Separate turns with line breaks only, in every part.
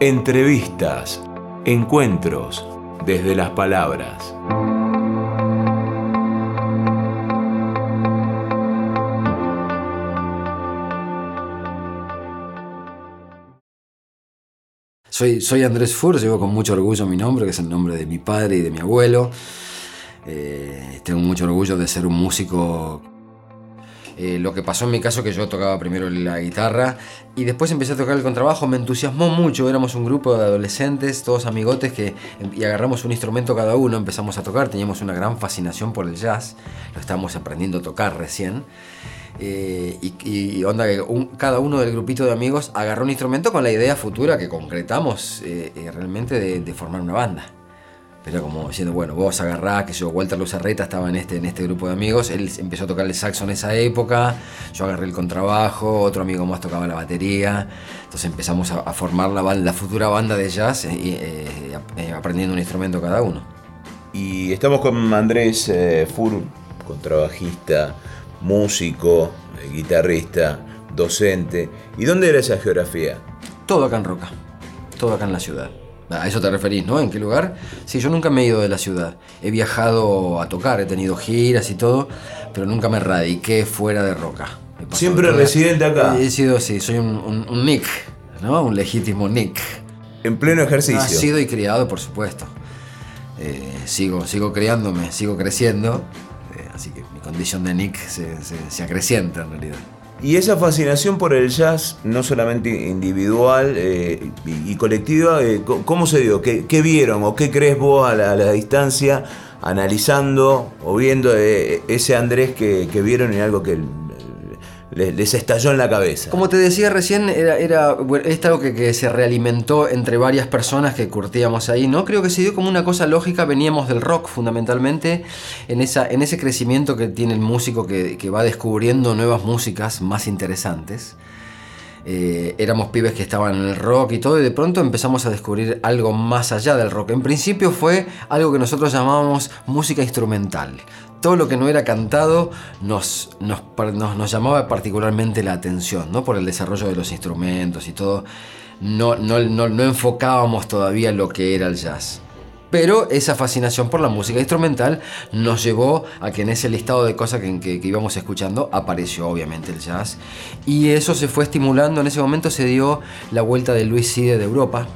Entrevistas, encuentros desde las palabras.
Soy, soy Andrés Fur, llevo con mucho orgullo mi nombre, que es el nombre de mi padre y de mi abuelo. Eh, tengo mucho orgullo de ser un músico eh, lo que pasó en mi caso que yo tocaba primero la guitarra y después empecé a tocar el contrabajo, me entusiasmó mucho, éramos un grupo de adolescentes, todos amigotes que y agarramos un instrumento cada uno, empezamos a tocar, teníamos una gran fascinación por el jazz, lo estábamos aprendiendo a tocar recién. Eh, y, onda que cada uno del grupito de amigos agarró un instrumento con la idea futura que concretamos eh, realmente de formar una banda. Era como diciendo, bueno, vos agarrás, que yo, Walter Luzarreta estaba en este, en este grupo de amigos, él empezó a tocar el saxo en esa época, yo agarré el contrabajo, otro amigo más tocaba la batería, entonces empezamos a, formar la, la, futura banda de jazz eh, eh, eh, aprendiendo un instrumento cada uno.
Y estamos con Andrés Fur, contrabajista, músico, guitarrista, docente. ¿Y dónde era esa geografía?
Todo acá en Roca, todo acá en la ciudad. A eso te referís, ¿no? ¿En qué lugar? Sí, yo nunca me he ido de la ciudad. He viajado a tocar, he tenido giras y todo, pero nunca me radiqué fuera de Roca.
¿Siempre residente acá?
He sido, sí, soy un, Nick, ¿no? Un legítimo Nick.
En pleno ejercicio.
Nacido y criado, por supuesto. Eh, sigo, sigo criándome, sigo creciendo, eh, así que mi condición de Nick se, se, se acrecienta en realidad.
Y esa fascinación por el jazz, no solamente individual eh, y, colectiva, eh, ¿cómo se dio? ¿Qué, vieron o qué crees vos a la, distancia, analizando o viendo eh, ese Andrés que, que, vieron en algo que les, estalló en la cabeza.
Como te decía recién, era, era es algo que, se realimentó entre varias personas que curtíamos ahí, ¿no? Creo que se dio como una cosa lógica, veníamos del rock fundamentalmente, en, esa, en ese crecimiento que tiene el músico que, va descubriendo nuevas músicas más interesantes. Eh, éramos pibes que estaban en el rock y todo, y de pronto empezamos a descubrir algo más allá del rock. En principio fue algo que nosotros llamábamos música instrumental todo lo que no era cantado nos, nos, nos, llamaba particularmente la atención, ¿no? por el desarrollo de los instrumentos y todo. No, no, no, enfocábamos todavía lo que era el jazz. Pero esa fascinación por la música instrumental nos llevó a que en ese listado de cosas que, íbamos escuchando apareció obviamente el jazz. Y eso se fue estimulando, en ese momento se dio la vuelta de Luis Cide de Europa,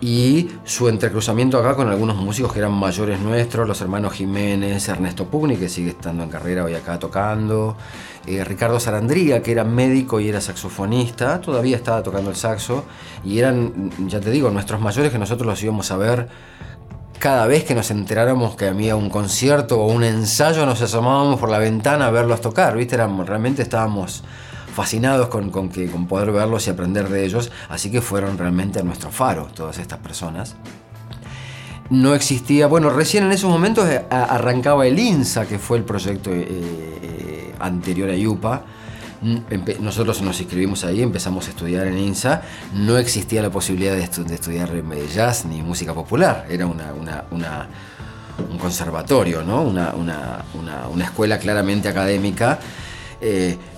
y su entrecruzamiento acá con algunos músicos que eran mayores nuestros, los hermanos Jiménez, Ernesto Pugni, que sigue estando en carrera hoy acá tocando, eh, Ricardo Sarandría, que era médico y era saxofonista, todavía estaba tocando el saxo, y eran, ya te digo, nuestros mayores que nosotros los íbamos a ver cada vez que nos enteráramos que había un concierto o un ensayo, nos asomábamos por la ventana a verlos tocar, ¿viste? realmente estábamos fascinados con, que, con poder verlos y aprender de ellos, así que fueron realmente nuestro faro todas estas personas. No existía, bueno, recién en esos momentos eh, arrancaba el INSA, que fue el proyecto eh, anterior a IUPA. Nosotros nos inscribimos ahí, empezamos a estudiar en INSA. No existía la posibilidad de, estudiar jazz ni música popular. Era una, un conservatorio, ¿no? una, una escuela claramente académica.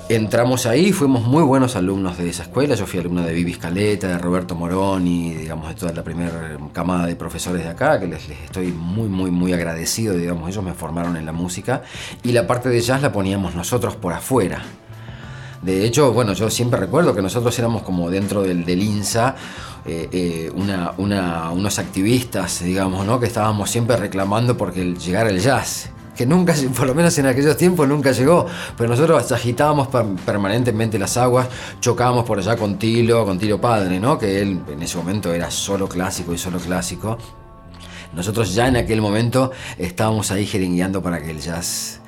Entramos ahí, fuimos muy buenos alumnos de esa escuela. Yo fui alumno de Vivi Scaleta, de Roberto Moroni, digamos, de toda la primera camada de profesores de acá, que les, estoy muy, muy, muy agradecido. Digamos, ellos me formaron en la música. Y la parte de jazz la poníamos nosotros por afuera. De hecho, bueno, yo siempre recuerdo que nosotros éramos como dentro del, del INSA eh, eh, unos activistas, digamos, ¿no? que estábamos siempre reclamando porque llegara el jazz que nunca, por lo menos en aquellos tiempos, nunca llegó. Pero nosotros agitábamos permanentemente las aguas, chocábamos por allá con Tilo, con Tilo Padre, ¿no? Que él en ese momento era solo clásico y solo clásico. Nosotros ya en aquel momento estábamos ahí jeringueando para que el jazz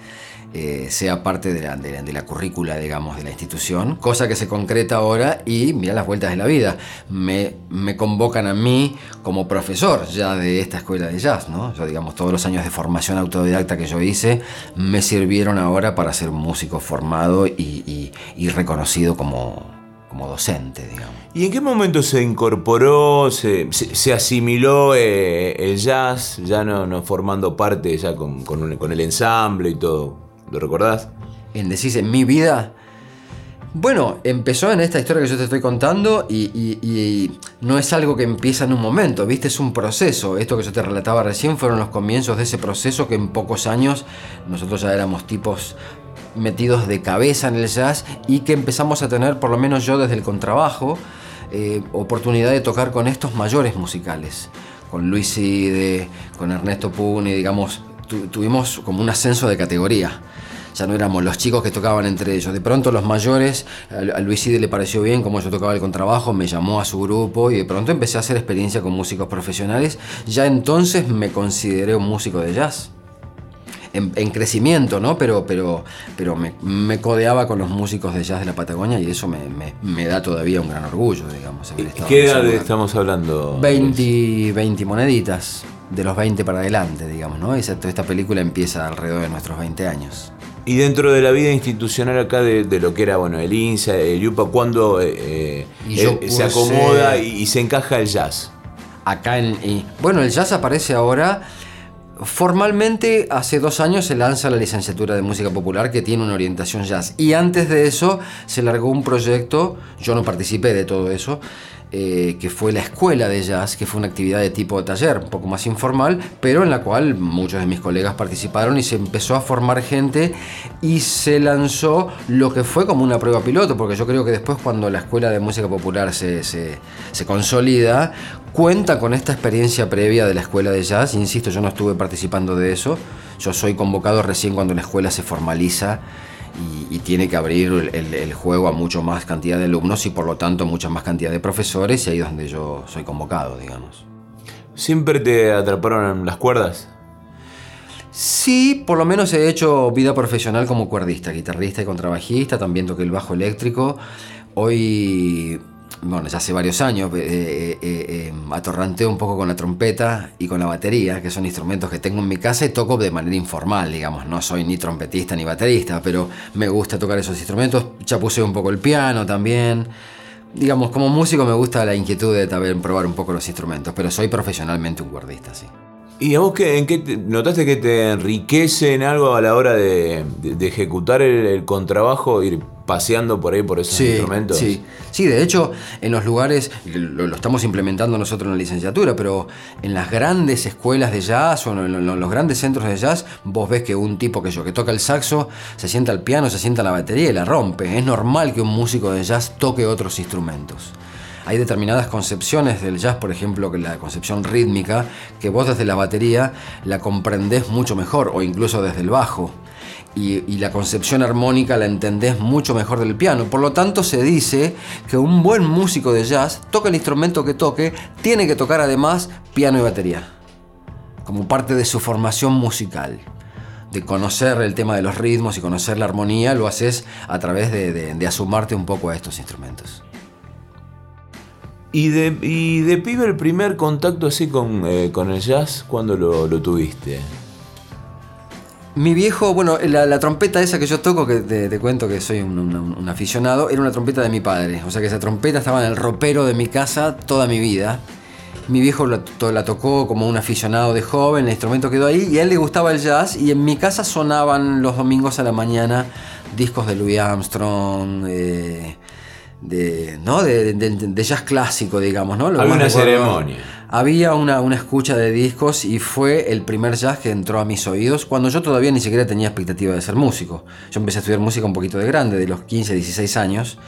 eh, sea parte de la, de, la, currícula, digamos, de la institución, cosa que se concreta ahora y mira las vueltas de la vida. Me, me, convocan a mí como profesor ya de esta escuela de jazz, ¿no? Yo, digamos, todos los años de formación autodidacta que yo hice me sirvieron ahora para ser músico formado y, reconocido como, como docente, digamos.
¿Y en qué momento se incorporó, se, se, asimiló eh, el jazz, ya no, formando parte ya con, con, el ensamble y todo? ¿Lo recordás?
En decís, en mi vida, Bueno, empezó en esta historia que yo te estoy contando y, no es algo que empieza en un momento, ¿viste? Es un proceso. Esto que yo te relataba recién fueron los comienzos de ese proceso que en pocos años nosotros ya éramos tipos metidos de cabeza en el jazz y que empezamos a tener, por lo menos yo desde el contrabajo, eh, oportunidad de tocar con estos mayores musicales. Con Luis Ide, con Ernesto Puni, digamos, tuvimos como un ascenso de categoría ya no éramos los chicos que tocaban entre ellos. De pronto los mayores, a Luis Ide le pareció bien como yo tocaba el contrabajo, me llamó a su grupo y de pronto empecé a hacer experiencia con músicos profesionales. Ya entonces me consideré un músico de jazz. En, crecimiento, ¿no? Pero, pero, pero me, codeaba con los músicos de jazz de la Patagonia y eso me, da todavía un gran orgullo, digamos.
¿Qué edad estamos hablando?
20, 20 moneditas, de los 20 para adelante, digamos, ¿no? esta película empieza alrededor de nuestros 20 años.
Y dentro de la vida institucional acá de, lo que era bueno el INSA, el YUPA, ¿cuándo eh, eh, se acomoda y, se encaja el jazz?
Acá en. bueno, el jazz aparece ahora. Formalmente, hace dos años se lanza la licenciatura de música popular que tiene una orientación jazz. Y antes de eso se largó un proyecto, yo no participé de todo eso, eh, que fue la escuela de jazz, que fue una actividad de tipo taller, un poco más informal, pero en la cual muchos de mis colegas participaron y se empezó a formar gente y se lanzó lo que fue como una prueba piloto, porque yo creo que después cuando la escuela de música popular se, se, se consolida, cuenta con esta experiencia previa de la escuela de jazz, insisto, yo no estuve participando de eso, yo soy convocado recién cuando la escuela se formaliza y, tiene que abrir el, juego a mucho más cantidad de alumnos y por lo tanto mucha más cantidad de profesores y ahí es donde yo soy convocado, digamos.
¿Siempre te atraparon las cuerdas?
Sí, por lo menos he hecho vida profesional como cuerdista, guitarrista y contrabajista, también toqué el bajo eléctrico. Hoy bueno, ya hace varios años, eh, eh, eh, atorranteo un poco con la trompeta y con la batería, que son instrumentos que tengo en mi casa y toco de manera informal, digamos. No soy ni trompetista ni baterista, pero me gusta tocar esos instrumentos. Ya puse un poco el piano también. Digamos, como músico me gusta la inquietud de también probar un poco los instrumentos, pero soy profesionalmente un guardista, sí.
¿Y a vos en qué notaste que te enriquece en algo a la hora de, ejecutar el, contrabajo, ir paseando por ahí por esos instrumentos?
Sí, sí, de hecho, en los lugares, lo, estamos implementando nosotros en la licenciatura, pero en las grandes escuelas de jazz o en, los grandes centros de jazz, vos ves que un tipo que yo, que toca el saxo, se sienta al piano, se sienta a la batería y la rompe. Es normal que un músico de jazz toque otros instrumentos hay determinadas concepciones del jazz, por ejemplo, que la concepción rítmica, que vos desde la batería la comprendés mucho mejor, o incluso desde el bajo. Y, la concepción armónica la entendés mucho mejor del piano. Por lo tanto, se dice que un buen músico de jazz, toca el instrumento que toque, tiene que tocar además piano y batería, como parte de su formación musical de conocer el tema de los ritmos y conocer la armonía, lo haces a través de, de asumarte un poco a estos instrumentos.
¿Y de, pibe el primer contacto así con, eh, el jazz, cuándo lo, tuviste?
Mi viejo, bueno, la, trompeta esa que yo toco, que te, cuento que soy un, aficionado, era una trompeta de mi padre. O sea que esa trompeta estaba en el ropero de mi casa toda mi vida. Mi viejo la, la tocó como un aficionado de joven, el instrumento quedó ahí y a él le gustaba el jazz y en mi casa sonaban los domingos a la mañana discos de Louis Armstrong, eh, de, ¿no? De, jazz clásico, digamos, ¿no?
Había una ceremonia.
Había una, una, escucha de discos y fue el primer jazz que entró a mis oídos cuando yo todavía ni siquiera tenía expectativa de ser músico. Yo empecé a estudiar música un poquito de grande, de los 15, 16 años.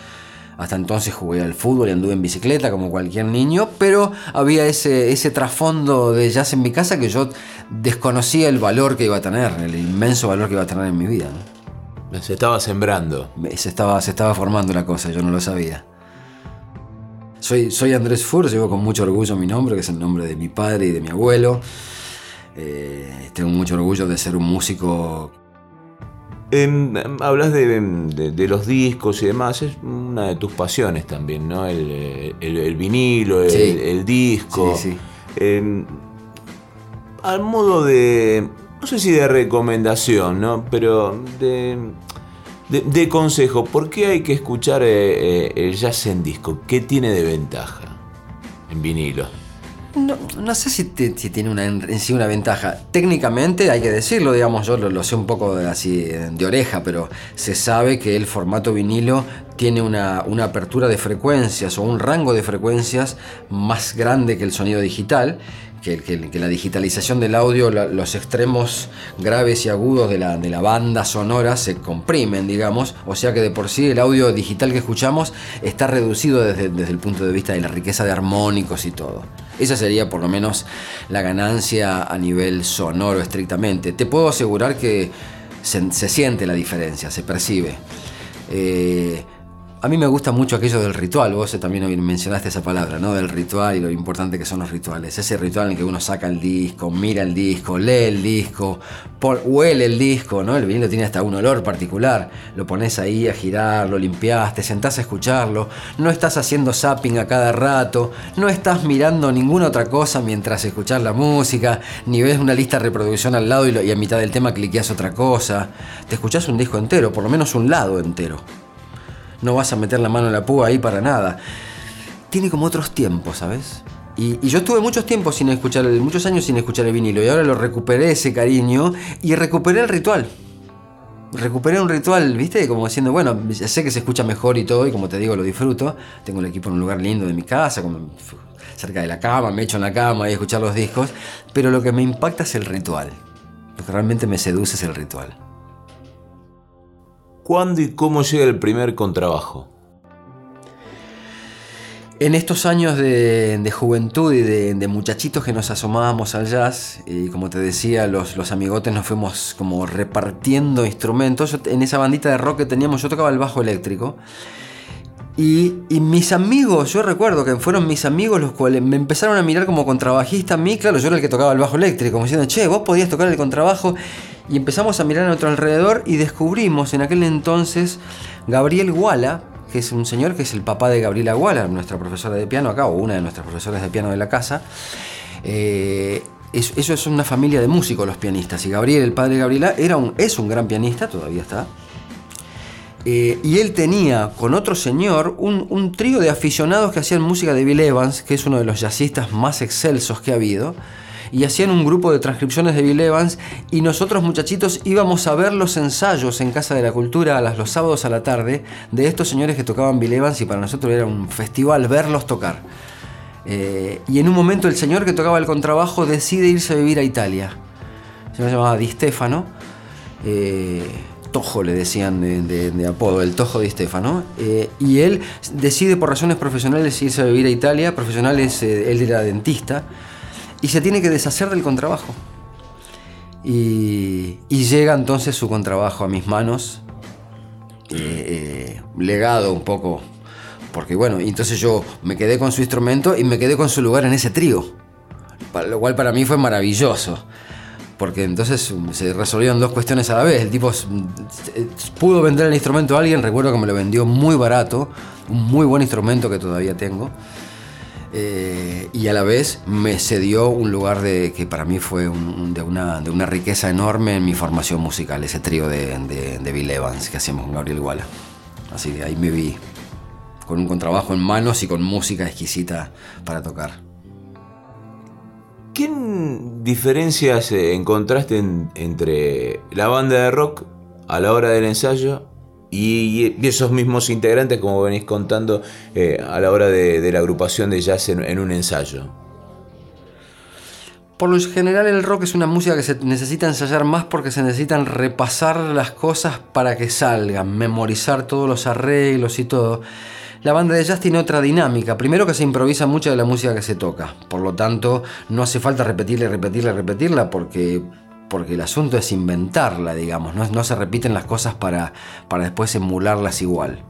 Hasta entonces jugué al fútbol y anduve en bicicleta como cualquier niño, pero había ese, ese trasfondo de jazz en mi casa que yo desconocía el valor que iba a tener, el inmenso valor que iba a tener en mi vida.
Se estaba sembrando.
Se estaba, se estaba formando la cosa, yo no lo sabía. Soy, soy Andrés Fur, llevo con mucho orgullo mi nombre, que es el nombre de mi padre y de mi abuelo. Eh, tengo mucho orgullo de ser un músico.
Em, hablas de, los discos y demás, es una de tus pasiones también, ¿no? El, vinilo, el, disco. Sí, sí. Em, al modo de no sé si de recomendación, ¿no? Pero de, de, consejo, ¿por qué hay que escuchar eh, eh, el jazz en disco? ¿Qué tiene de ventaja en vinilo?
No, sé si, tiene una, en sí una ventaja. Técnicamente hay que decirlo, digamos, yo lo, sé un poco así de oreja, pero se sabe que el formato vinilo tiene una, apertura de frecuencias o un rango de frecuencias más grande que el sonido digital. Que, la digitalización del audio, los extremos graves y agudos de la, de la banda sonora se comprimen, digamos, o sea que de por sí el audio digital que escuchamos está reducido desde, desde el punto de vista de la riqueza de armónicos y todo. Esa sería por lo menos la ganancia a nivel sonoro estrictamente. Te puedo asegurar que se, siente la diferencia, se percibe. Eh, a mí me gusta mucho aquello del ritual, vos también mencionaste esa palabra, ¿no? Del ritual y lo importante que son los rituales. Ese ritual en que uno saca el disco, mira el disco, lee el disco, huele el disco, ¿no? El vinilo tiene hasta un olor particular. Lo pones ahí a girar, lo limpias, te sentás a escucharlo, no estás haciendo zapping a cada rato, no estás mirando ninguna otra cosa mientras escuchás la música, ni ves una lista de reproducción al lado y, y a mitad del tema cliqueas otra cosa. Te escuchás un disco entero, por lo menos un lado entero no vas a meter la mano en la púa ahí para nada. Tiene como otros tiempos, ¿sabes? Y, yo estuve muchos tiempos sin escuchar, muchos años sin escuchar el vinilo y ahora lo recuperé ese cariño y recuperé el ritual. Recuperé un ritual, ¿viste? Como diciendo, bueno, sé que se escucha mejor y todo, y como te digo, lo disfruto. Tengo el equipo en un lugar lindo de mi casa, cerca de la cama, me echo en la cama y escuchar los discos. Pero lo que me impacta es el ritual. Lo que realmente me seduce es el ritual.
¿Cuándo y cómo llega el primer contrabajo?
En estos años de, juventud y de, muchachitos que nos asomábamos al jazz, y como te decía, los, los amigotes nos fuimos como repartiendo instrumentos. en esa bandita de rock que teníamos, yo tocaba el bajo eléctrico. Y, mis amigos, yo recuerdo que fueron mis amigos los cuales me empezaron a mirar como contrabajista a mí, claro, yo era el que tocaba el bajo eléctrico, como diciendo, che, vos podías tocar el contrabajo. Y empezamos a mirar a nuestro alrededor y descubrimos en aquel entonces Gabriel Guala, que es un señor que es el papá de Gabriela Guala, nuestra profesora de piano acá, o una de nuestras profesoras de piano de la casa. Eh, eso es una familia de músicos los pianistas. Y Gabriel, el padre de Gabriela, era un, es un gran pianista, todavía está. Eh, y él tenía con otro señor un, un trío de aficionados que hacían música de Bill Evans, que es uno de los jazzistas más excelsos que ha habido y hacían un grupo de transcripciones de Bill Evans y nosotros muchachitos íbamos a ver los ensayos en Casa de la Cultura a los sábados a la tarde de estos señores que tocaban Bill Evans y para nosotros era un festival verlos tocar. Eh, y en un momento el señor que tocaba el contrabajo decide irse a vivir a Italia. Se llamaba Di Stefano. Eh, Tojo le decían de, apodo, el Tojo Di Stefano. Eh, y él decide por razones profesionales irse a vivir a Italia. Profesionales, él era dentista y se tiene que deshacer del contrabajo. Y, llega entonces su contrabajo a mis manos, eh, eh, legado un poco, porque bueno, entonces yo me quedé con su instrumento y me quedé con su lugar en ese trío, lo cual para mí fue maravilloso. Porque entonces se resolvieron dos cuestiones a la vez. El tipo pudo vender el instrumento a alguien, recuerdo que me lo vendió muy barato, un muy buen instrumento que todavía tengo. Eh, y a la vez me cedió un lugar de, que para mí fue de, una, de, una, riqueza enorme en mi formación musical, ese trío de, de, Bill Evans que hacíamos con Gabriel Guala. Así que ahí me vi con un contrabajo en manos y con música exquisita para tocar.
¿Qué diferencias eh, encontraste entre la banda de rock a la hora del ensayo y, esos mismos integrantes, como venís contando, eh, a la hora de, la agrupación de jazz en, un ensayo.
Por lo general el rock es una música que se necesita ensayar más porque se necesitan repasar las cosas para que salgan, memorizar todos los arreglos y todo. La banda de jazz tiene otra dinámica. Primero que se improvisa mucha de la música que se toca. Por lo tanto, no hace falta repetirla y repetirla y repetirla porque porque el asunto es inventarla, digamos, no, se repiten las cosas para, para después emularlas igual.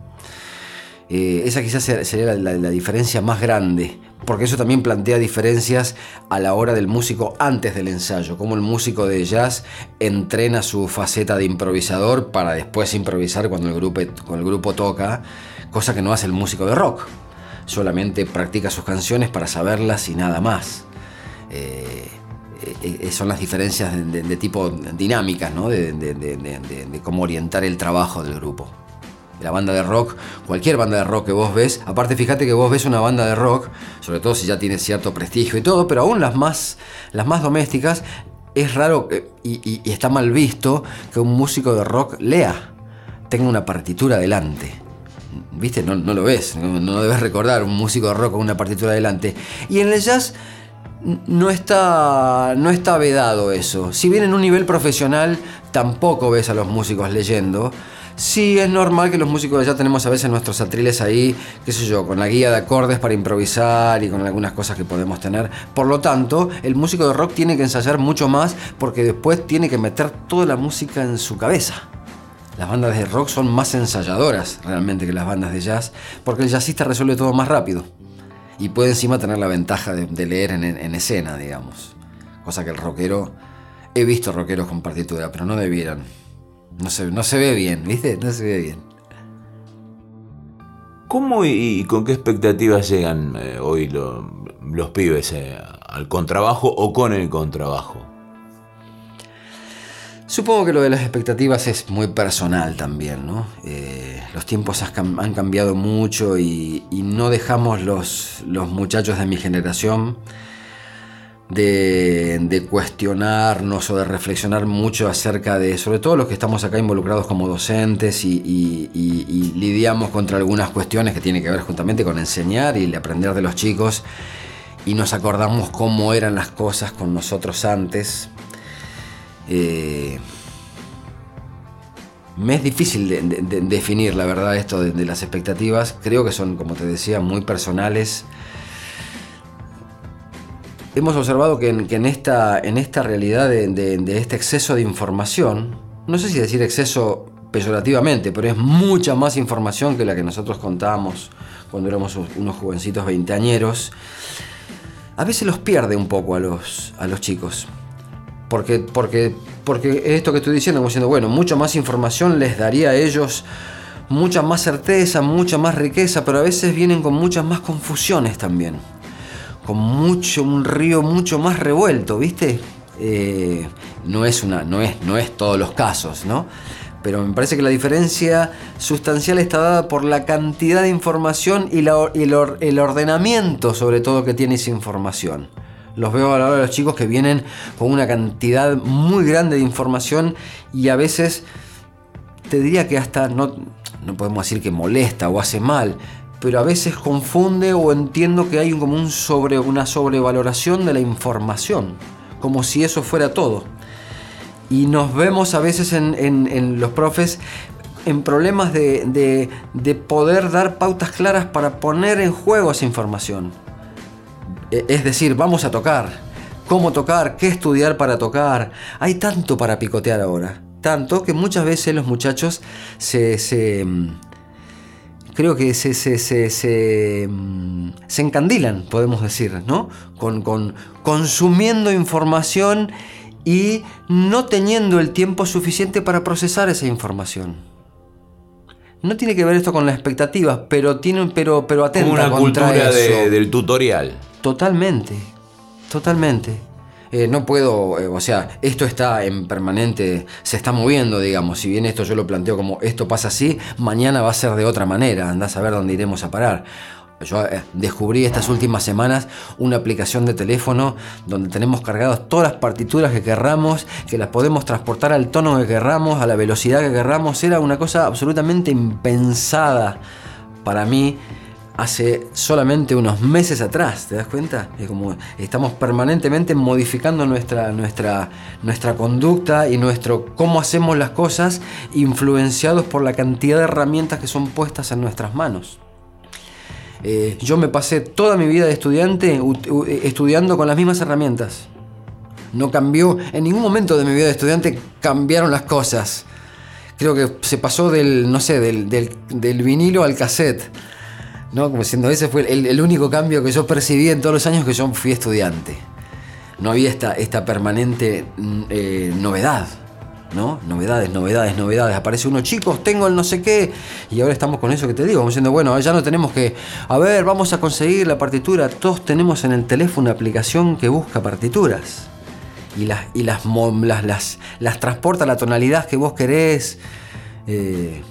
Eh, esa quizás sería la, diferencia más grande, porque eso también plantea diferencias a la hora del músico antes del ensayo, como el músico de jazz entrena su faceta de improvisador para después improvisar cuando el grupo, el grupo toca, cosa que no hace el músico de rock, solamente practica sus canciones para saberlas y nada más. Eh, son las diferencias de, tipo dinámicas, ¿no? de, cómo orientar el trabajo del grupo. la banda de rock, cualquier banda de rock que vos ves, aparte fíjate que vos ves una banda de rock, sobre todo si ya tiene cierto prestigio y todo, pero aún las más, las más domésticas, es raro y, está mal visto que un músico de rock lea, tenga una partitura delante. ¿Viste? No, lo ves, no, debes recordar un músico de rock con una partitura delante. Y en el jazz no está, no está vedado eso. Si bien en un nivel profesional tampoco ves a los músicos leyendo, Sí, es normal que los músicos ya tenemos a veces nuestros atriles ahí, qué sé yo, con la guía de acordes para improvisar y con algunas cosas que podemos tener. Por lo tanto, el músico de rock tiene que ensayar mucho más porque después tiene que meter toda la música en su cabeza. Las bandas de rock son más ensayadoras realmente que las bandas de jazz porque el jazzista resuelve todo más rápido y puede encima tener la ventaja de, leer en, en escena, digamos. Cosa que el rockero... He visto rockeros con partitura, pero no debieran. No se, no se ve bien, ¿viste? No se ve bien.
¿Cómo y, con qué expectativas llegan eh, hoy los pibes eh, al contrabajo o con el contrabajo?
Supongo que lo de las expectativas es muy personal también, ¿no? Eh, los tiempos han cambiado mucho y, no dejamos los, los muchachos de mi generación de, cuestionarnos o de reflexionar mucho acerca de, sobre todo los que estamos acá involucrados como docentes y, lidiamos contra algunas cuestiones que tienen que ver justamente con enseñar y aprender de los chicos y nos acordamos cómo eran las cosas con nosotros antes. Eh, me es difícil de, definir la verdad esto de las expectativas, creo que son, como te decía, muy personales hemos observado que en, esta, realidad de, este exceso de información, no sé si decir exceso peyorativamente, pero es mucha más información que la que nosotros contábamos cuando éramos unos jovencitos veinteañeros, a veces los pierde un poco a los chicos. Porque, porque, porque esto que estoy diciendo, como diciendo, bueno, mucha más información les daría a ellos mucha más certeza, mucha más riqueza, pero a veces vienen con muchas más confusiones también con mucho, un río mucho más revuelto, ¿viste? Eh, no, es una, no, es, no es todos los casos, ¿no? Pero me parece que la diferencia sustancial está dada por la cantidad de información y, el, ordenamiento, sobre todo, que tiene esa información. Los veo a la hora de los chicos que vienen con una cantidad muy grande de información y a veces te diría que hasta no, no podemos decir que molesta o hace mal, pero a veces confunde o entiendo que hay como un sobre, una sobrevaloración de la información, como si eso fuera todo. Y nos vemos a veces en, los profes en problemas de, poder dar pautas claras para poner en juego esa información. E, es decir, vamos a tocar, cómo tocar, qué estudiar para tocar. Hay tanto para picotear ahora. Tanto que muchas veces los muchachos se, se creo que se, se, se, mm, se, encandilan, podemos decir, ¿no? Con, con, consumiendo información y no teniendo el tiempo suficiente para procesar esa información. No tiene que ver esto con las expectativas, pero tiene, pero, pero atenta
una cultura del tutorial.
Totalmente, totalmente. Eh, no puedo, eh, o sea, esto está en permanente, se está moviendo, digamos. Si bien esto yo lo planteo como esto pasa así, mañana va a ser de otra manera. Andás a ver dónde iremos a parar. Yo eh, descubrí estas últimas semanas una aplicación de teléfono donde tenemos cargadas todas las partituras que querramos, que las podemos transportar al tono que querramos, a la velocidad que querramos. Era una cosa absolutamente impensada para mí hace solamente unos meses atrás, ¿te das cuenta? Es como estamos permanentemente modificando nuestra, nuestra, nuestra conducta y nuestro cómo hacemos las cosas influenciados por la cantidad de herramientas que son puestas en nuestras manos. Eh, yo me pasé toda mi vida de estudiante estudiando con las mismas herramientas. No cambió, en ningún momento de mi vida de estudiante cambiaron las cosas. Creo que se pasó del, no sé, del, del, del vinilo al cassette ¿no? Como diciendo, ese fue el, único cambio que yo percibí en todos los años que yo fui estudiante. No había esta, esta permanente mm, eh, novedad, ¿no? Novedades, novedades, novedades. Aparece uno, chicos, tengo el no sé qué. Y ahora estamos con eso que te digo, como diciendo, bueno, ya no tenemos que, a ver, vamos a conseguir la partitura. Todos tenemos en el teléfono una aplicación que busca partituras. Y las, y las, las, las, transporta a la tonalidad que vos querés. Eh,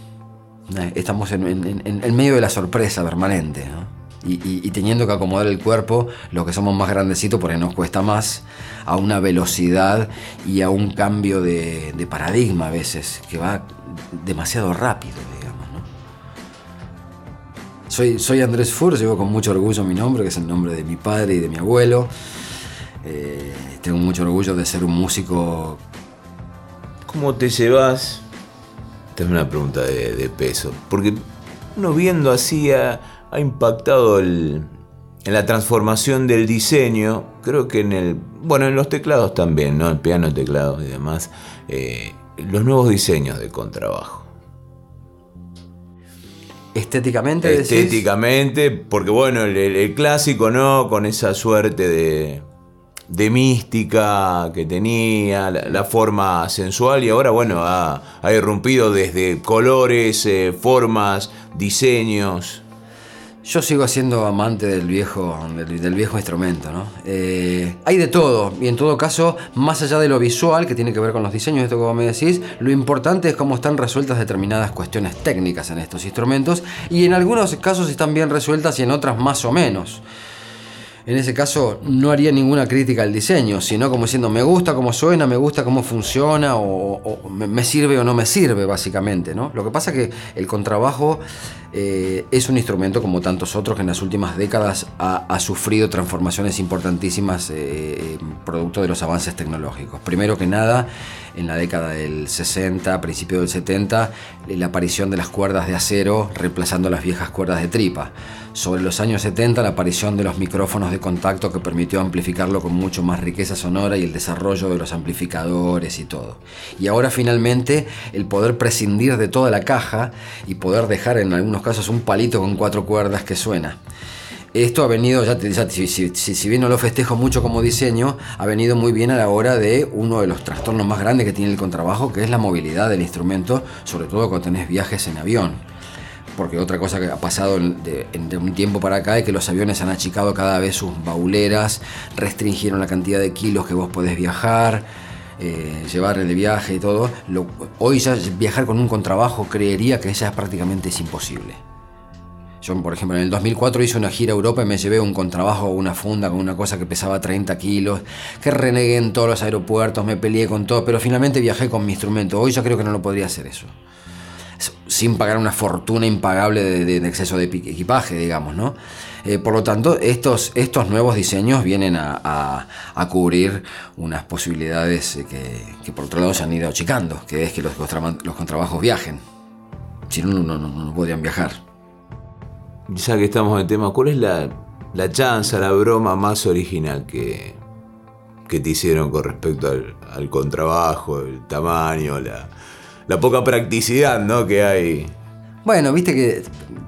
Estamos en, en- medio de la sorpresa permanente, ¿no? Y, teniendo que acomodar el cuerpo, los que somos más grandecitos, porque nos cuesta más, a una velocidad y a un cambio de, de paradigma a veces, que va demasiado rápido, digamos, ¿no? Soy, soy Andrés Fur, llevo con mucho orgullo mi nombre, que es el nombre de mi padre y de mi abuelo. Eh, tengo mucho orgullo de ser un músico
¿Cómo te llevas? Esta es una pregunta de, de peso. Porque uno viendo así ha, ha impactado el- en la transformación del diseño. Creo que en el. Bueno, en los teclados también, ¿no? El piano, teclados y demás. eh, los nuevos diseños de contrabajo.
estéticamente. decís?
Estéticamente, porque bueno, el clásico, ¿no? Con esa suerte de, de mística que tenía, la, forma sensual, y ahora, bueno, ha, ha irrumpido desde colores, eh, formas, diseños.
Yo sigo siendo amante del viejo, del, del viejo instrumento, ¿no? Eh, hay de todo, y en todo caso, más allá de lo visual, que tiene que ver con los diseños, esto como me decís, lo importante es cómo están resueltas determinadas cuestiones técnicas en estos instrumentos, y en algunos casos están bien resueltas y en otras más o menos. En ese caso no haría ninguna crítica al diseño, sino como diciendo me gusta cómo suena, me gusta cómo funciona o, me, sirve o no me sirve básicamente. ¿no? Lo que pasa es que el contrabajo eh, es un instrumento como tantos otros que en las últimas décadas ha, ha sufrido transformaciones importantísimas eh, producto de los avances tecnológicos. Primero que nada, en la década del 60, principio del 70, la aparición de las cuerdas de acero reemplazando las viejas cuerdas de tripa. Sobre los años 70, la aparición de los micrófonos de contacto que permitió amplificarlo con mucho más riqueza sonora y el desarrollo de los amplificadores y todo. Y ahora finalmente el poder prescindir de toda la caja y poder dejar en algunos casos un palito con cuatro cuerdas que suena. Esto ha venido, ya, te- ya si, bien no lo festejo mucho como diseño, ha venido muy bien a la hora de uno de los trastornos más grandes que tiene el contrabajo, que es la movilidad del instrumento, sobre todo cuando tenés viajes en avión. Porque otra cosa que ha pasado de, un tiempo para acá es que los aviones han achicado cada vez sus bauleras, restringieron la cantidad de kilos que vos podés viajar, eh, llevar de viaje y todo. Hoy ya viajar con un contrabajo creería que ya prácticamente es imposible. Yo, por ejemplo, en el 2004 hice una gira a Europa y me llevé un contrabajo, una funda con una cosa que pesaba 30 kilos, que renegué en todos los aeropuertos, me peleé con todo, pero finalmente viajé con mi instrumento. Hoy ya creo que no lo podría hacer eso. Sin pagar una fortuna impagable de, exceso de equipaje, digamos, ¿no? Eh, por lo tanto, estos, estos nuevos diseños vienen a, cubrir unas posibilidades eh, que, por otro lado se han ido achicando, que es que los contrabajos viajen. Si no, no, no, no podrían viajar.
Ya que estamos en tema, ¿cuál es la, la chanza, la broma más original que, que te hicieron con respecto al, contrabajo, el tamaño, la, la poca practicidad ¿no? que hay?
Bueno, viste que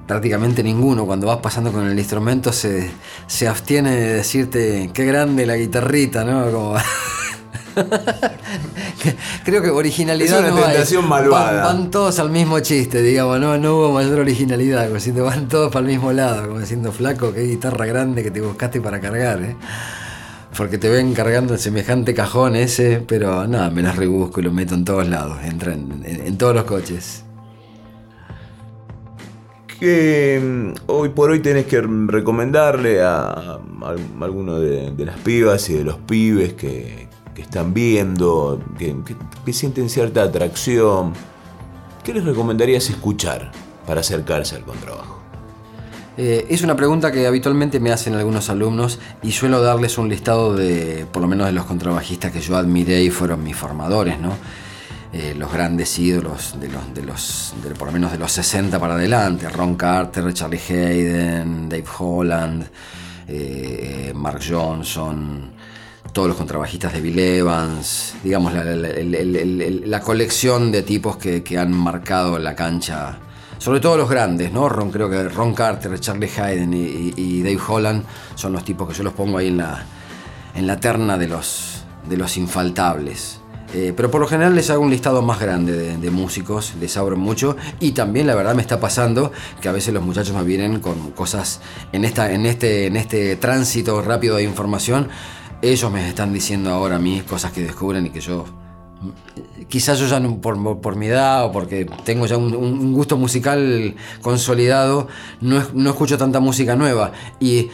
prácticamente ninguno cuando vas pasando con el instrumento se, se abstiene de decirte qué grande la guitarrita, ¿no? Creo que originalidad
Es una
no hay.
tentación malvada.
Van, van todos al mismo chiste, digamos, no, no hubo mayor originalidad, como diciendo, van todos para el mismo lado, como diciendo, flaco, qué guitarra grande que te buscaste para cargar, ¿eh? Porque te ven cargando el semejante cajón ese, pero nada, me las rebusco y lo meto en todos lados, entra en- en- en todos los coches.
que mm, hoy por hoy tenés que recomendarle a, a alguno de, de las pibas y de los pibes que, que están viendo, que, sienten cierta atracción? ¿Qué les recomendarías escuchar para acercarse al contrabajo?
Eh, es una pregunta que habitualmente me hacen algunos alumnos y suelo darles un listado de, por lo menos de los contrabajistas que yo admiré y fueron mis formadores, ¿no? Eh, los grandes ídolos de los, de los, de por lo menos de los 60 para adelante, Ron Carter, Charlie Hayden, Dave Holland, eh, Mark Johnson, todos los contrabajistas de Bill Evans, digamos, la, la- la- la colección de tipos que, que han marcado la cancha, sobre todo los grandes, ¿no? Ron, creo que Ron Carter, Charlie Hayden y- y Dave Holland son los tipos que yo los pongo ahí en la, en la terna de los, de los infaltables. Eh, pero por lo general les hago un listado más grande de, de músicos, les abro mucho y también la verdad me está pasando que a veces los muchachos me vienen con cosas en, esta, en, este, en este tránsito rápido de información, ellos me están diciendo ahora a mí cosas que descubren y que yo quizás yo ya por, mi edad o porque tengo ya un, gusto musical consolidado, no, no escucho tanta música nueva. Y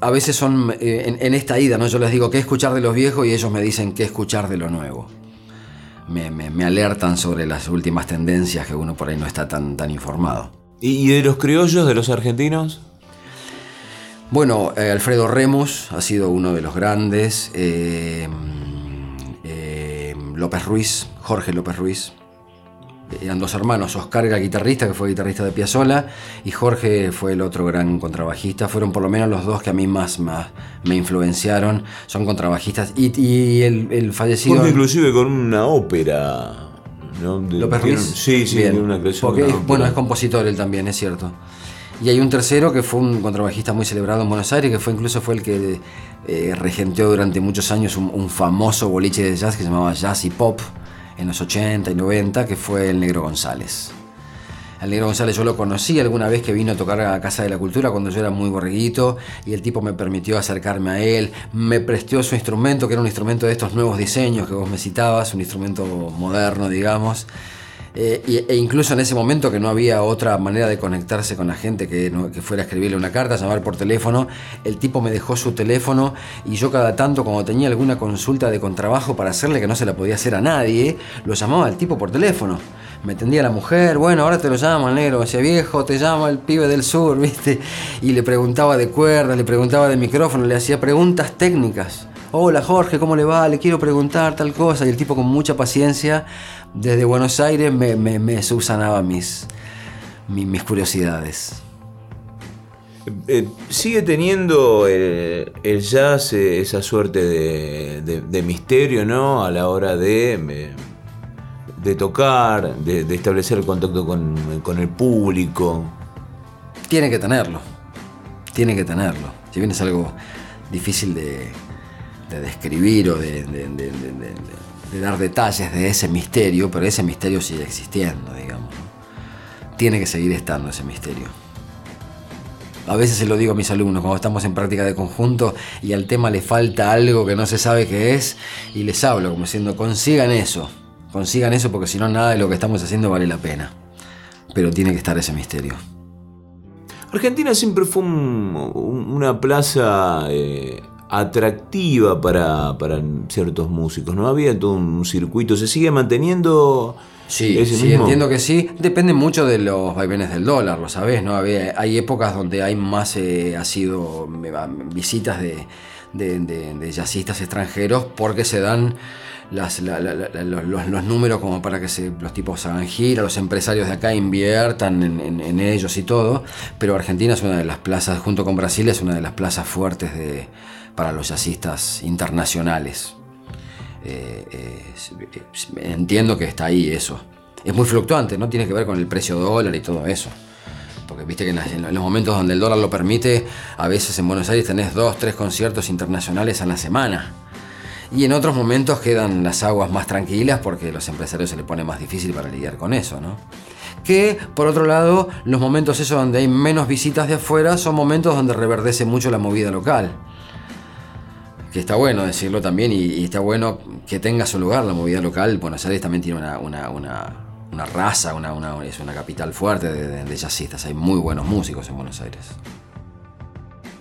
a veces son eh, en, esta ida, ¿no? Yo les digo qué escuchar de los viejos y ellos me dicen qué escuchar de lo nuevo. Me, me- me alertan sobre las últimas tendencias que uno por ahí no está tan, tan informado.
¿Y, y de los criollos, de los argentinos?
Bueno, eh, Alfredo Remus ha sido uno de los grandes. eh, eh, López Ruiz, Jorge López Ruiz. Eran dos hermanos, Oscar era guitarrista, que fue guitarrista de Piazzolla, y Jorge fue el otro gran contrabajista. Fueron por lo menos los dos que a mí más, más me influenciaron. Son contrabajistas. Y, y el, el fallecido...
Inclusive con una ópera. ¿no? De-
López Ruiz.
Sí, sí,
Bien.
una creación
Porque
de
es-
una
bueno, es compositor él también, es cierto. Y hay un tercero que fue un contrabajista muy celebrado en Buenos Aires, que fue incluso fue el que eh, regenteó durante muchos años un, un famoso boliche de jazz que se llamaba Jazz y Pop en los 80 y 90, que fue el Negro González. El Negro González yo lo conocí alguna vez que vino a tocar a Casa de la Cultura cuando yo era muy borreguito y el tipo me permitió acercarme a él, me prestó su instrumento, que era un instrumento de estos nuevos diseños que vos me citabas, un instrumento moderno, digamos. Eh, e incluso en ese momento que no había otra manera de conectarse con la gente que, fuera escribirle una carta, llamar por teléfono, el tipo me dejó su teléfono y yo cada tanto cuando tenía alguna consulta de contrabajo para hacerle que no se la podía hacer a nadie, lo llamaba al tipo por teléfono. Me atendía la mujer, bueno, ahora te lo llama el negro, decía viejo, te llama el pibe del sur, ¿viste? Y le preguntaba de cuerdas, le preguntaba de micrófono, le hacía preguntas técnicas. Hola Jorge, ¿cómo le va? Le quiero preguntar tal cosa. Y el tipo con mucha paciencia, desde Buenos Aires, me, me, me subsanaba mis, mi- mis curiosidades.
Eh, sigue teniendo el, el jazz eh, esa suerte de, de- de misterio, ¿no? A la hora de, eh, de tocar, de, de establecer el contacto con, con el público.
Tiene que tenerlo. Tiene que tenerlo. Si bien es algo difícil de describir o de, de- dar detalles de ese misterio, pero ese misterio sigue existiendo, digamos. Tiene que seguir estando ese misterio. A veces se lo digo a mis alumnos cuando estamos en práctica de conjunto y al tema le falta algo que no se sabe qué es y les hablo como diciendo consigan eso, consigan eso porque si no nada de lo que estamos haciendo vale la pena. Pero tiene que estar ese misterio.
Argentina siempre fue un- una plaza eh, atractiva para, para ciertos músicos, ¿no? Había todo un circuito, ¿se sigue manteniendo
Sí,
ese
sí,
mismo?
entiendo que sí. Depende mucho de los vaivenes del dólar, lo sabés, ¿no? Había- hay épocas donde hay más, eh, ha sido visitas de, de, de- de jazzistas extranjeros porque se dan las, la- la- la- los, los- los números como para que se, los tipos hagan gira, los empresarios de acá inviertan en, en- en ellos y todo. Pero Argentina es una de las plazas, junto con Brasil, es una de las plazas fuertes de, para los jazzistas internacionales. Eh, eh, entiendo que está ahí eso. Es muy fluctuante, no tiene que ver con el precio dólar y todo eso. Porque viste que en los momentos donde el dólar lo permite, a veces en Buenos Aires tenés dos, tres conciertos internacionales a la semana. Y en otros momentos quedan las aguas más tranquilas porque a los empresarios se les pone más difícil para lidiar con eso, ¿no? Que, por otro lado, los momentos esos donde hay menos visitas de afuera son momentos donde reverdece mucho la movida local que está bueno decirlo también y, está bueno que tenga su lugar la movida local. Buenos Aires también tiene una, una, una, raza, una, es una capital fuerte de, de- de jazzistas. Hay muy buenos músicos en Buenos Aires.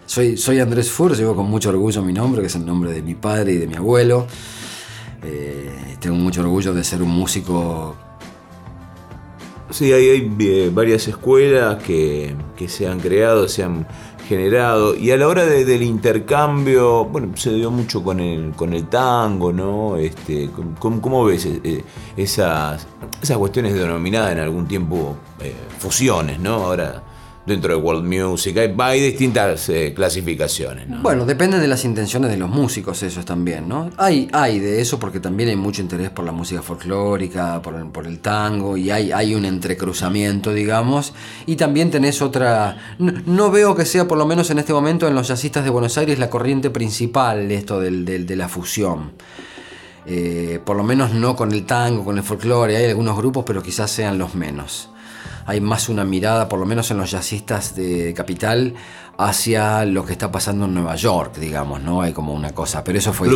Soy, soy Andrés Fur, llevo con mucho orgullo mi nombre, que es el nombre de mi padre y de mi abuelo. Eh, tengo mucho orgullo de ser un músico
Sí, hay, hay, eh, varias escuelas que, que se han creado, se han generado. Y a la hora de- del intercambio, bueno, se dio mucho con el, con el tango, ¿no? Este, ¿cómo, cómo ves eh, eh, esas, esas cuestiones denominadas en algún tiempo eh, fusiones, ¿no? Ahora, dentro de World Music, hay, hay distintas eh, clasificaciones, ¿no?
Bueno, depende de las intenciones de los músicos, eso también, ¿no? Hay, hay de eso porque también hay mucho interés por la música folclórica, por el, por el tango, y hay, hay un entrecruzamiento, digamos. Y también tenés otra. No, veo que sea, por lo menos en este momento, en los jazzistas de Buenos Aires, la corriente principal esto del- de la fusión. Eh, por lo menos no con el tango, con el folclore, hay algunos grupos, pero quizás sean los menos hay más una mirada, por lo menos en los jazzistas de Capital, hacia lo que está pasando en Nueva York, digamos, ¿no? Hay como una cosa, pero eso fue...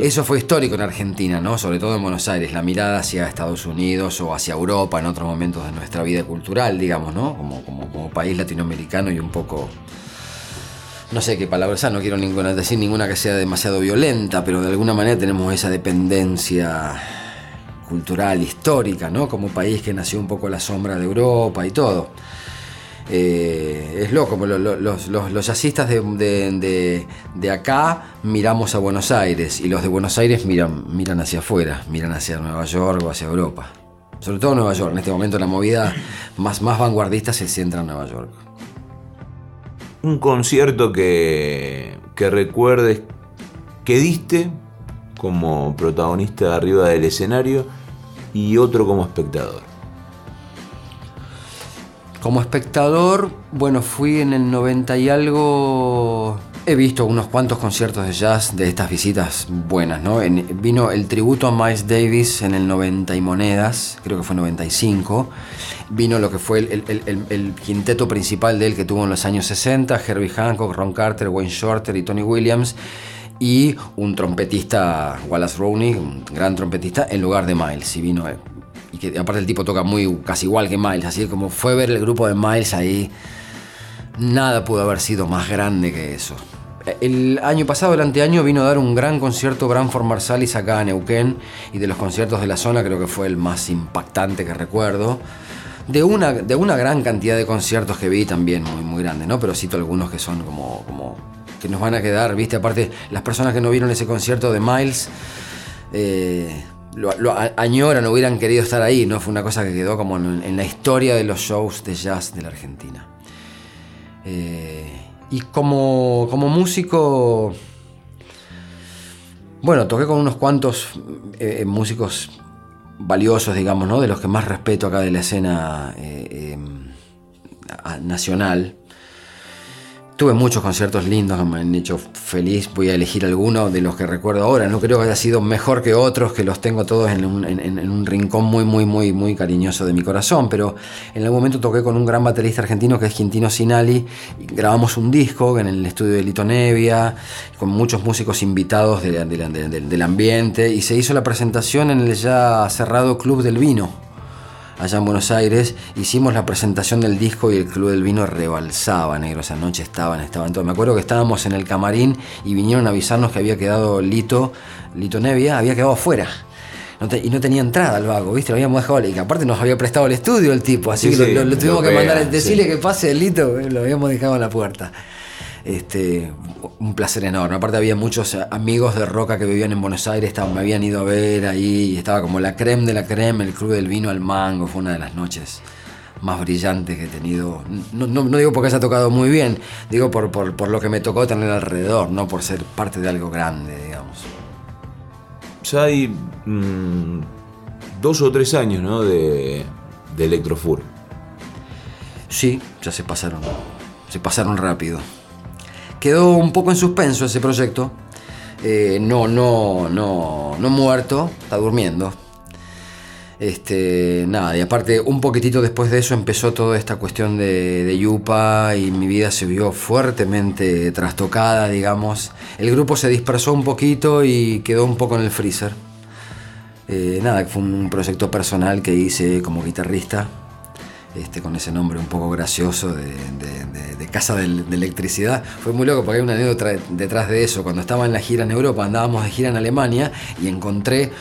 Eso fue histórico en Argentina, ¿no? Sobre todo en Buenos Aires, la mirada hacia Estados Unidos o hacia Europa en otros momentos de nuestra vida cultural, digamos, ¿no? Como, como, como país latinoamericano y un poco no sé qué palabra no quiero ninguna, decir ninguna que sea demasiado violenta, pero de alguna manera tenemos esa dependencia cultural, histórica, ¿no? Como país que nació un poco a la sombra de Europa y todo. Eh, es loco, los, los, los, jazzistas de, de, acá miramos a Buenos Aires y los de Buenos Aires miran, miran hacia afuera, miran hacia Nueva York o hacia Europa. Sobre todo Nueva York, en este momento la movida más, más vanguardista se centra en Nueva York
un concierto que, que recuerdes que diste como protagonista arriba del escenario y otro como espectador.
Como espectador, bueno, fui en el 90 y algo He visto unos cuantos conciertos de jazz de estas visitas buenas, ¿no? vino el tributo a Miles Davis en el 90 y monedas, creo que fue 95. Vino lo que fue el, quinteto principal de él que tuvo en los años 60, Herbie Hancock, Ron Carter, Wayne Shorter y Tony Williams. Y un trompetista, Wallace Rowney, un gran trompetista, en lugar de Miles. Y vino, eh, y que aparte el tipo toca muy casi igual que Miles, así como fue ver el grupo de Miles ahí Nada pudo haber sido más grande que eso. El año pasado, el anteaño, vino a dar un gran concierto Branford Marsalis acá en Neuquén y de los conciertos de la zona creo que fue el más impactante que recuerdo. De una, de una gran cantidad de conciertos que vi también muy, muy grande, ¿no? Pero cito algunos que son como, como que nos van a quedar, ¿viste? Aparte, las personas que no vieron ese concierto de Miles eh, lo, añoran, hubieran querido estar ahí, ¿no? Fue una cosa que quedó como en la historia de los shows de jazz de la Argentina. Eh, y como, como, músico, bueno, toqué con unos cuantos eh, músicos valiosos, digamos, ¿no? De los que más respeto acá de la escena nacional. Tuve muchos conciertos lindos que me han hecho feliz. Voy a elegir alguno de los que recuerdo ahora. No creo que haya sido mejor que otros, que los tengo todos en un, rincón muy, muy, muy, muy cariñoso de mi corazón. Pero en algún momento toqué con un gran baterista argentino que es Quintino Sinali. Grabamos un disco en el estudio de Lito Nevia, con muchos músicos invitados del ambiente. Y se hizo la presentación en el ya cerrado Club del Vino allá en Buenos Aires, hicimos la presentación del disco y el Club del Vino rebalsaba, negro. Esa noche estaban, estaban todos. Me acuerdo que estábamos en el camarín y vinieron a avisarnos que había quedado Lito, Lito Nevia, había quedado afuera. y no tenía entrada al vago, ¿viste? Lo habíamos dejado. Y aparte nos había prestado el estudio el tipo, así que lo, tuvimos que mandar. Decirle que pase el Lito, lo habíamos dejado en la puerta. Este, un placer enorme. Aparte había muchos amigos de Roca que vivían en Buenos Aires, me habían ido a ver ahí, estaba como la creme de la creme, el club del vino al mango, fue una de las noches más brillantes que he tenido. No, no, digo porque haya tocado muy bien, digo por, por, lo que me tocó tener alrededor, no por ser parte de algo grande, digamos.
Ya hay mm, dos o tres años, ¿no? De, de Electrofur.
Sí, ya se pasaron. Se pasaron rápido quedó un poco en suspenso ese proyecto. Eh, no, no, no, no muerto, está durmiendo. Este, nada, y aparte, un poquitito después de eso empezó toda esta cuestión de, de, Yupa y mi vida se vio fuertemente trastocada, digamos. El grupo se dispersó un poquito y quedó un poco en el freezer. Eh, nada, fue un proyecto personal que hice como guitarrista este, con ese nombre un poco gracioso de, casa de, electricidad. Fue muy loco porque hay una anécdota detrás de eso. Cuando estaba en la gira en Europa, andábamos de gira en Alemania y encontré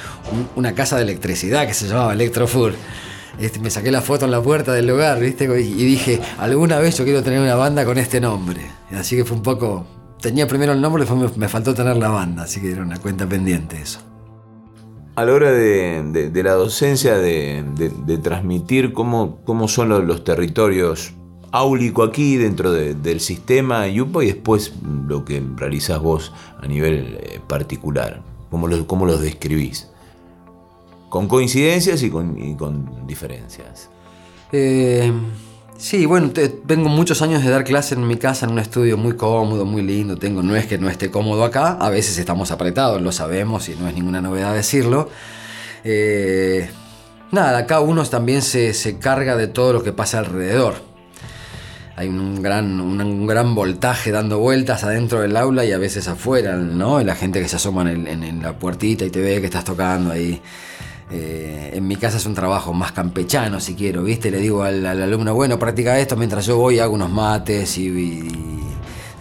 una casa de electricidad que se llamaba Electrofur. Este, me saqué la foto en la puerta del lugar, ¿viste? Y dije, alguna vez yo quiero tener una banda con este nombre. Así que fue un poco... Tenía primero el nombre, después me faltó tener la banda, así que era una cuenta pendiente eso
a la hora de, la docencia, de, transmitir cómo, cómo son los, territorios áulico aquí dentro del sistema Yupo y después lo que realizas vos a nivel eh, particular, cómo, cómo los describís, con coincidencias y con, diferencias.
Eh, Sí, bueno, tengo muchos años de dar clase en mi casa, en un estudio muy cómodo, muy lindo. Tengo, no es que no esté cómodo acá, a veces estamos apretados, lo sabemos y no es ninguna novedad decirlo. Eh, nada, acá uno también se, carga de todo lo que pasa alrededor. hay un gran, un, gran voltaje dando vueltas adentro del aula y a veces afuera, ¿no? la gente que se asoma en, la puertita y te ve que estás tocando ahí. Eh, en mi casa es un trabajo más campechano, si quiero, ¿viste? Le digo al, alumno, bueno, practica esto mientras yo voy, hago unos mates y,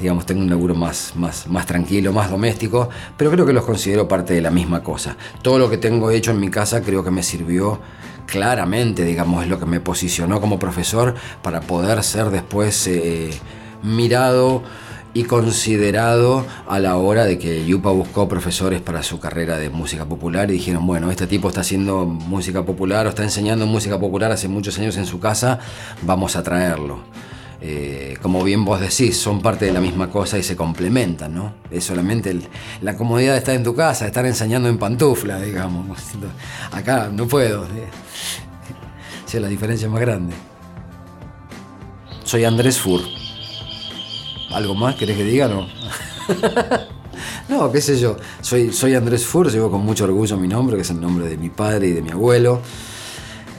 digamos, tengo un laburo más, más, más tranquilo, más doméstico, pero creo que los considero parte de la misma cosa. Todo lo que tengo hecho en mi casa creo que me sirvió claramente, digamos, es lo que me posicionó como profesor para poder ser después eh, mirado y considerado a la hora de que Yupa buscó profesores para su carrera de música popular y dijeron, bueno, este tipo está haciendo música popular o está enseñando música popular hace muchos años en su casa, vamos a traerlo. Eh, como bien vos decís, son parte de la misma cosa y se complementan, ¿no? Es solamente la comodidad de estar en tu casa, estar enseñando en pantufla, digamos. Acá no puedo. Si la diferencia más grande. Soy Andrés Fur. ¿Algo más querés que diga? No. no, qué sé yo. Soy, soy Andrés Fur, llevo con mucho orgullo mi nombre, que es el nombre de mi padre y de mi abuelo.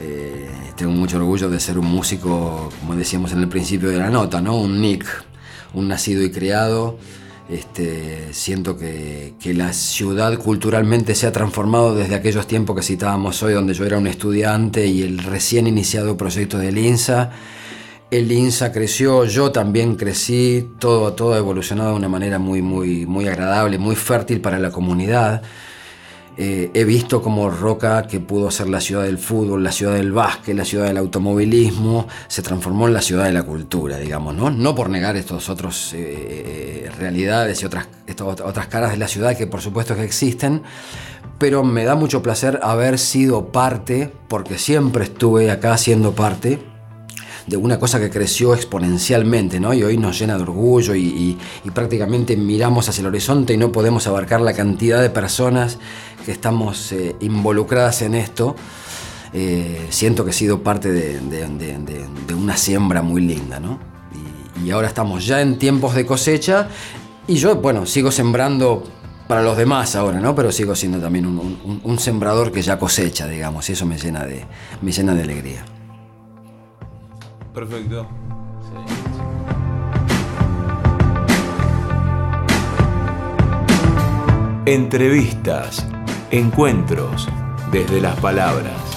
Eh, tengo mucho orgullo de ser un músico, como decíamos en el principio de la nota, ¿no? Un Nick, un nacido y criado. Este, siento que, que, la ciudad culturalmente se ha transformado desde aquellos tiempos que citábamos hoy, donde yo era un estudiante y el recién iniciado proyecto del INSA. El INSA creció, yo también crecí, todo, todo ha evolucionado de una manera muy, muy, muy agradable, muy fértil para la comunidad. Eh, he visto como Roca, que pudo ser la ciudad del fútbol, la ciudad del básquet, la ciudad del automovilismo, se transformó en la ciudad de la cultura, digamos, ¿no? No por negar estas otras eh, realidades y otras, otras caras de la ciudad que por supuesto que existen, pero me da mucho placer haber sido parte, porque siempre estuve acá siendo parte, de una cosa que creció exponencialmente, ¿no? Y hoy nos llena de orgullo y, prácticamente miramos hacia el horizonte y no podemos abarcar la cantidad de personas que estamos eh, involucradas en esto. Eh, siento que he sido parte de, una siembra muy linda, ¿no? Y, ahora estamos ya en tiempos de cosecha y yo, bueno, sigo sembrando para los demás ahora, ¿no? Pero sigo siendo también un, un sembrador que ya cosecha, digamos, y eso me llena de, me llena de alegría.
Perfecto. Entrevistas, encuentros desde las palabras.